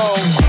soul.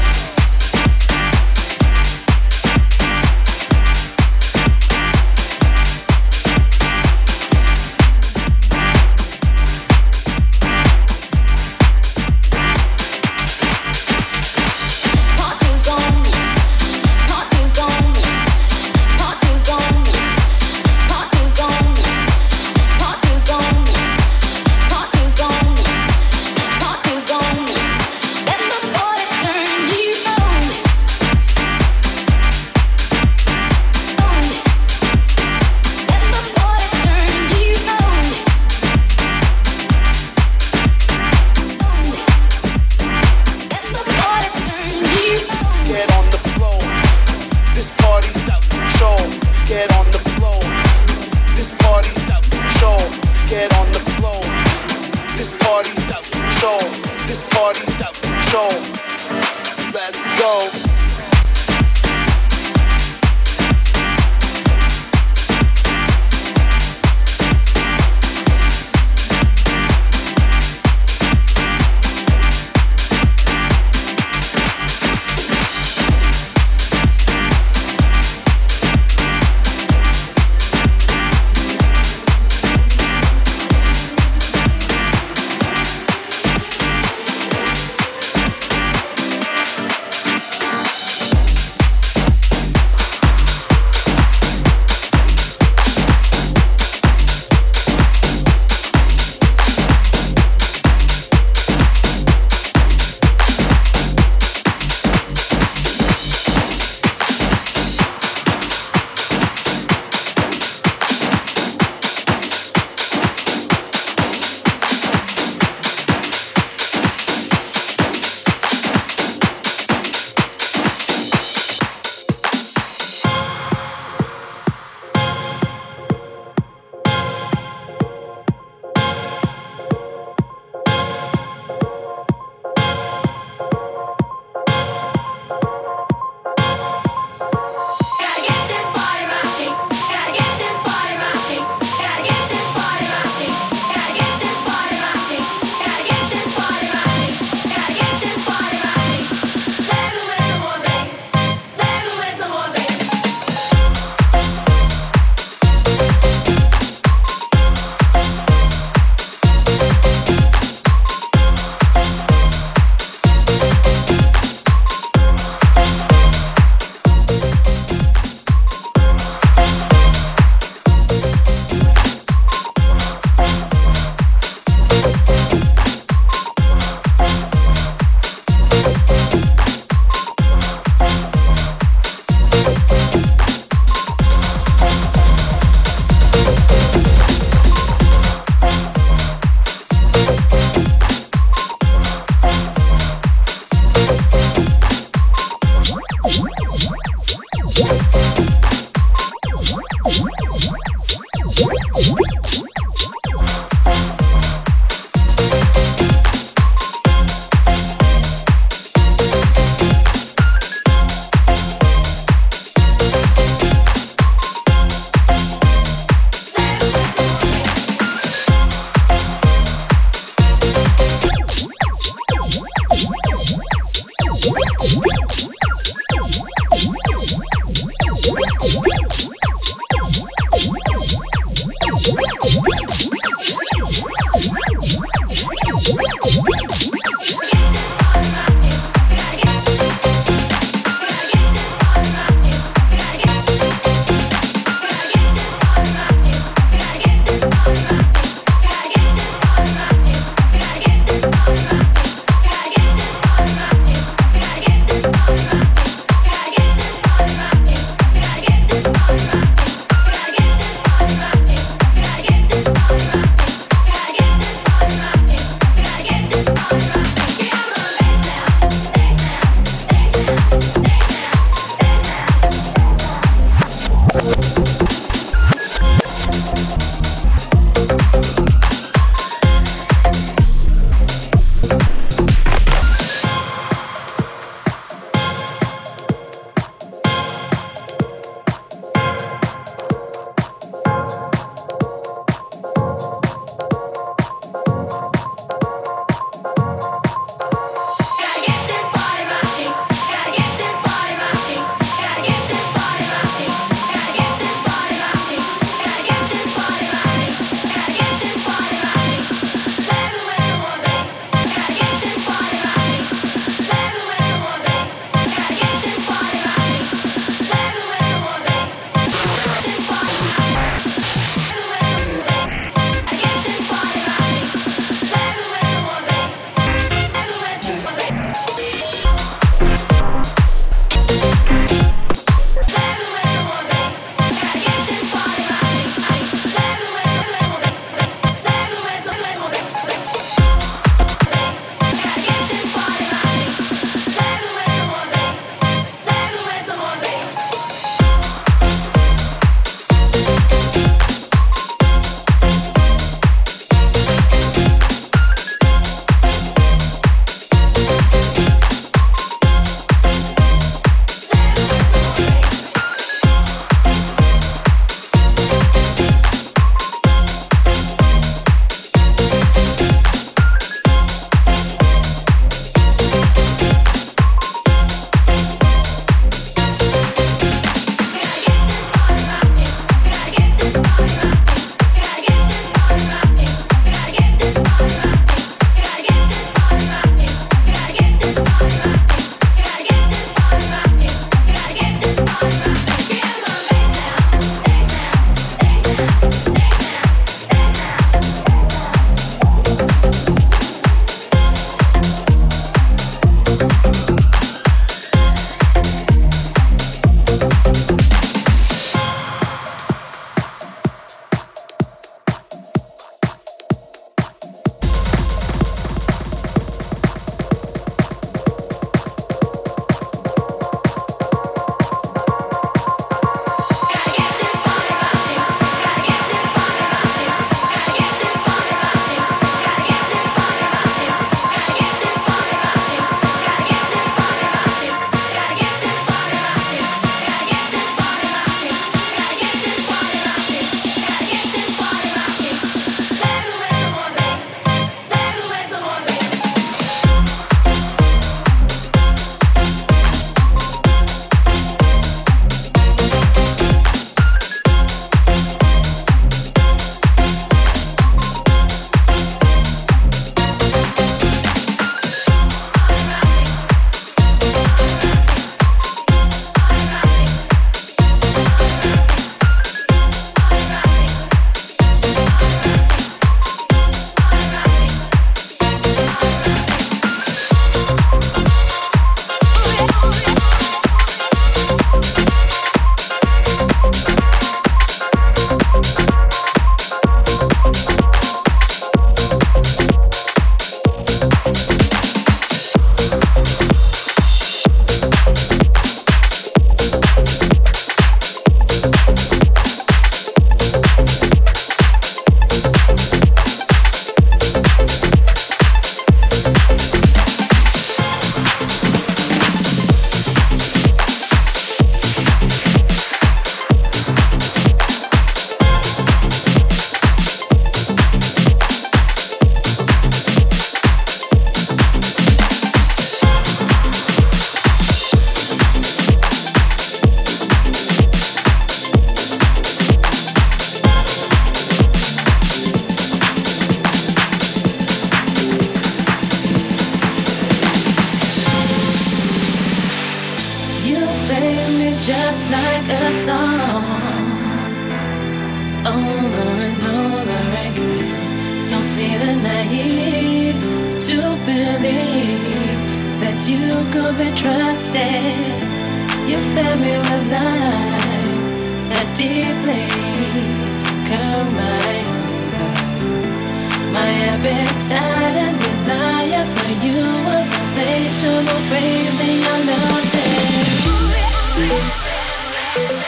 Thank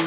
you.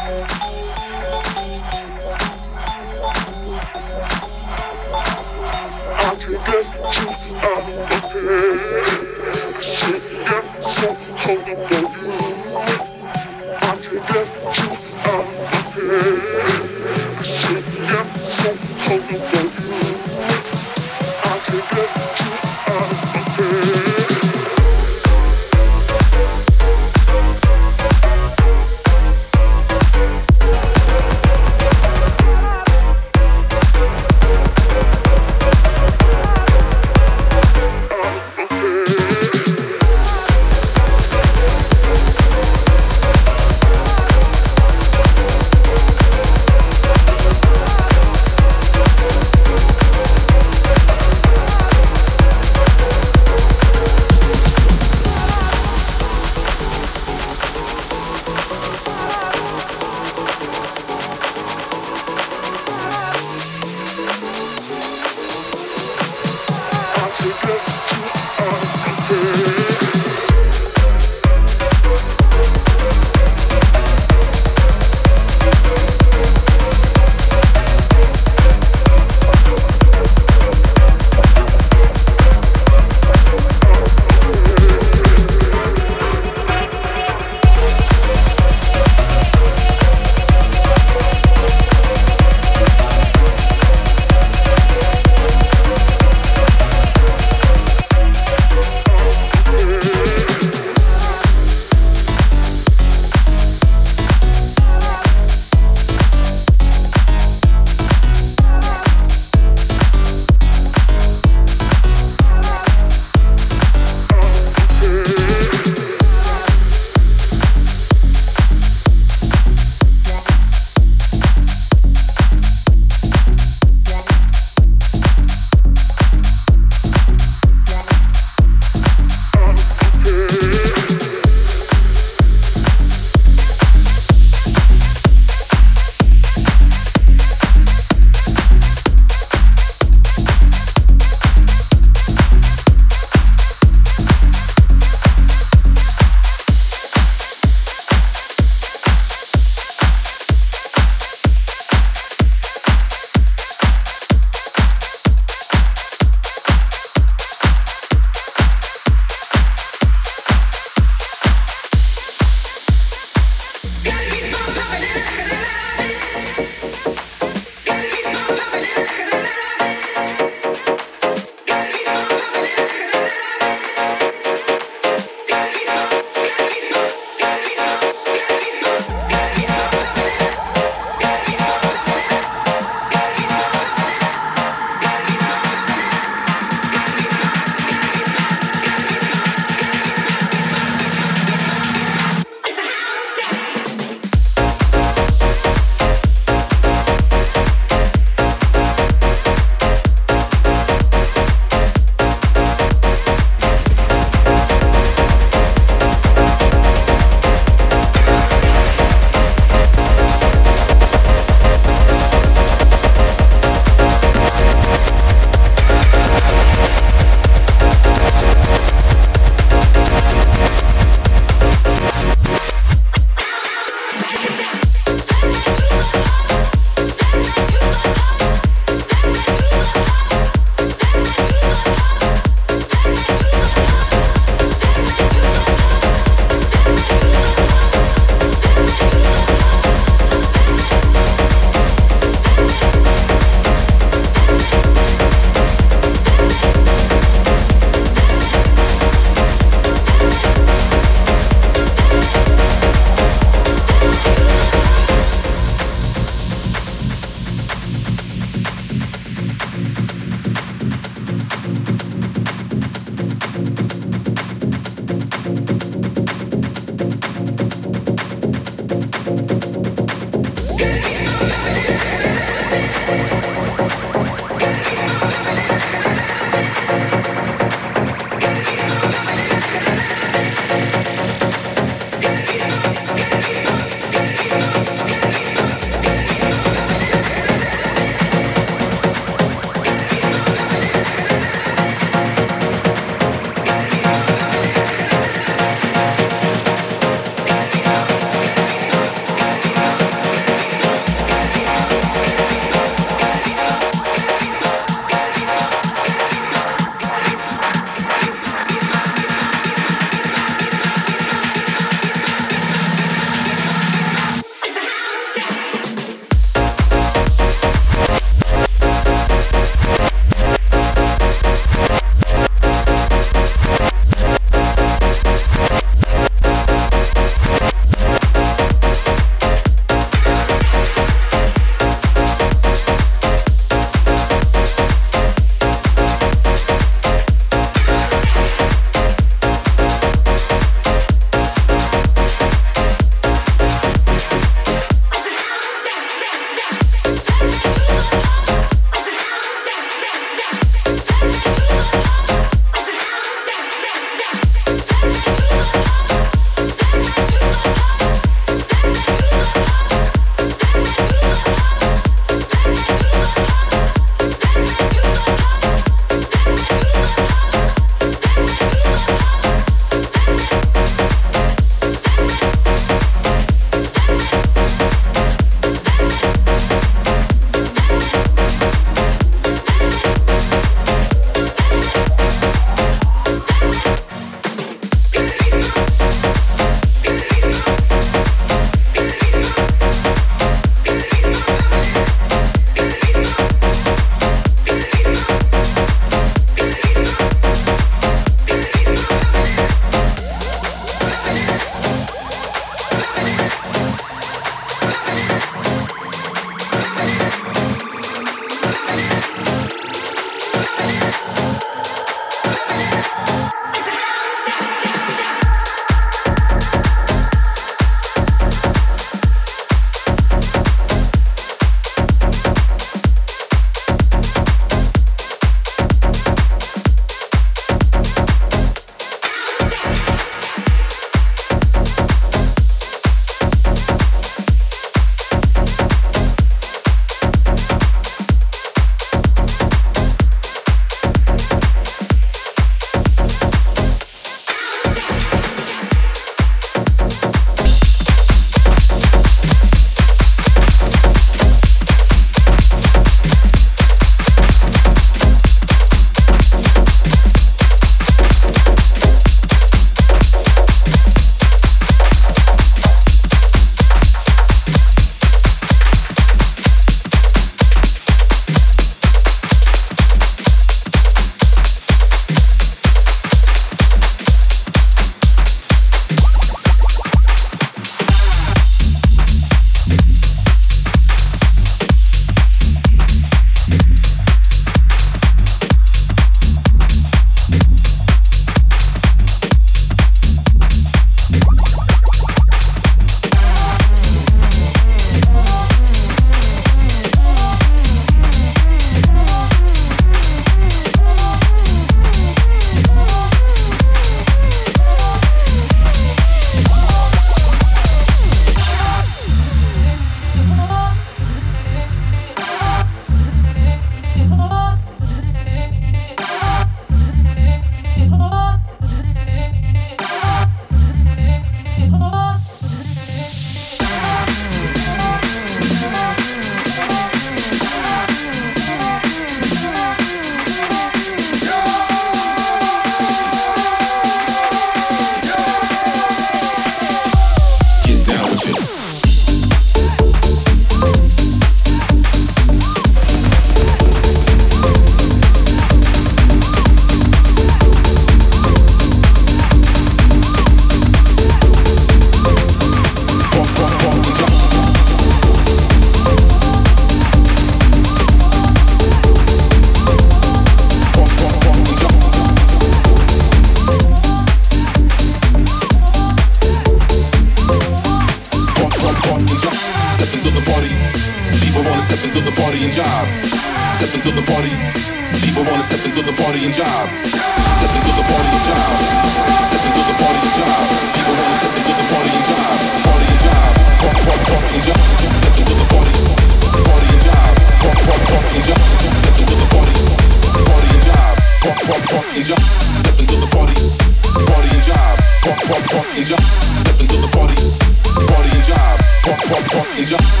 is your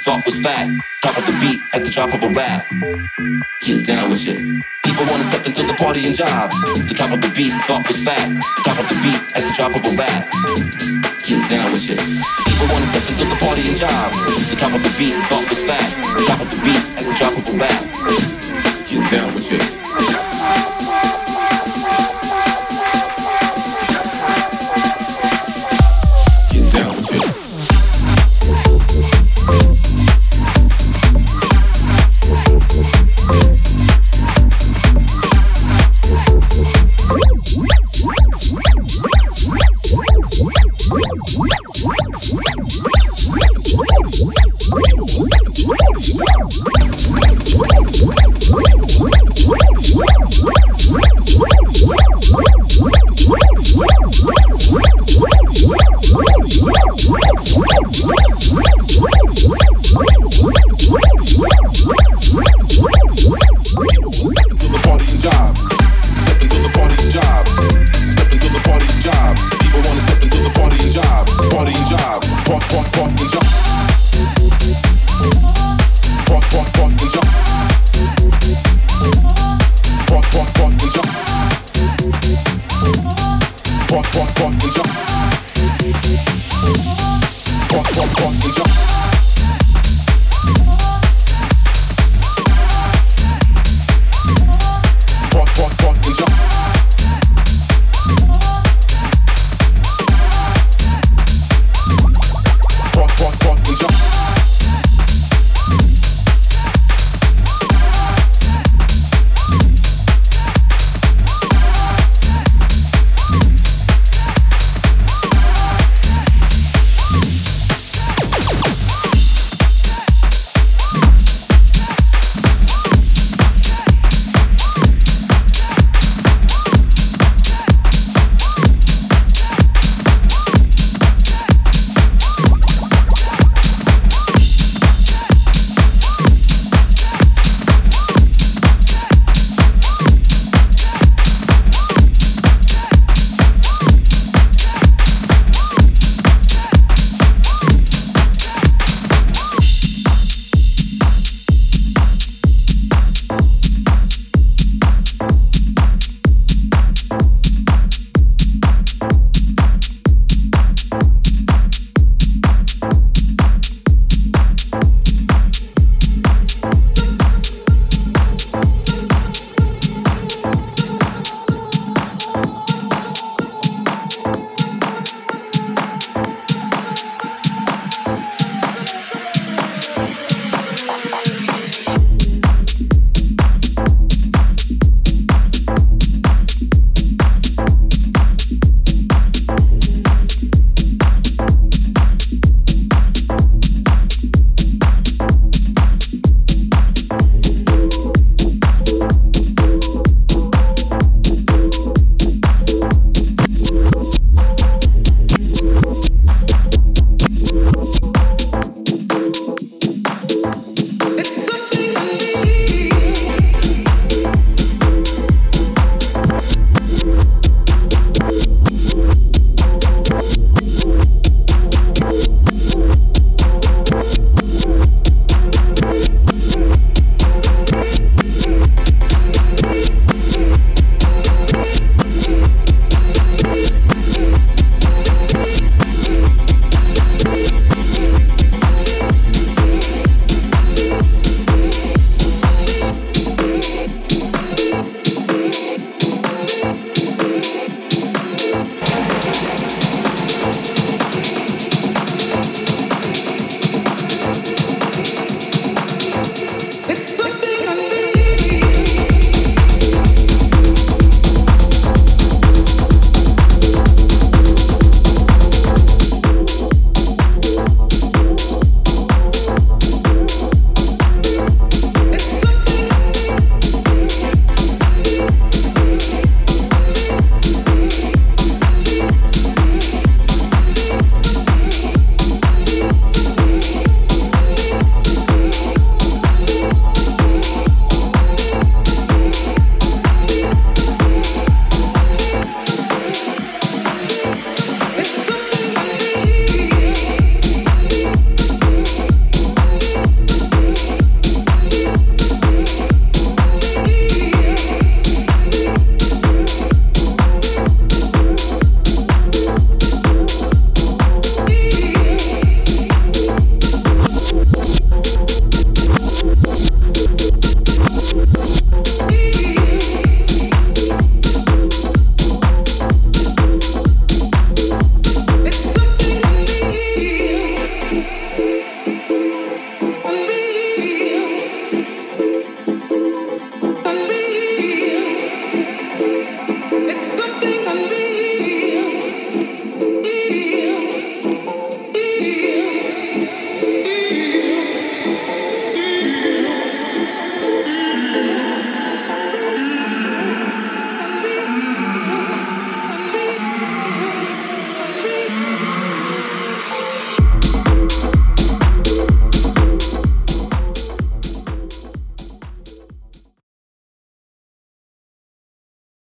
thought was fat. Drop of the beat at the drop of a rap. Get down with it. People wanna step into the party and jive. The drop of the beat, thought was fat. Drop of the beat at the drop of a rap. Get down with it. People wanna step into the party and jive. The drop of the beat, thought was fat. Drop of the beat at the drop of a rap. Get down with it.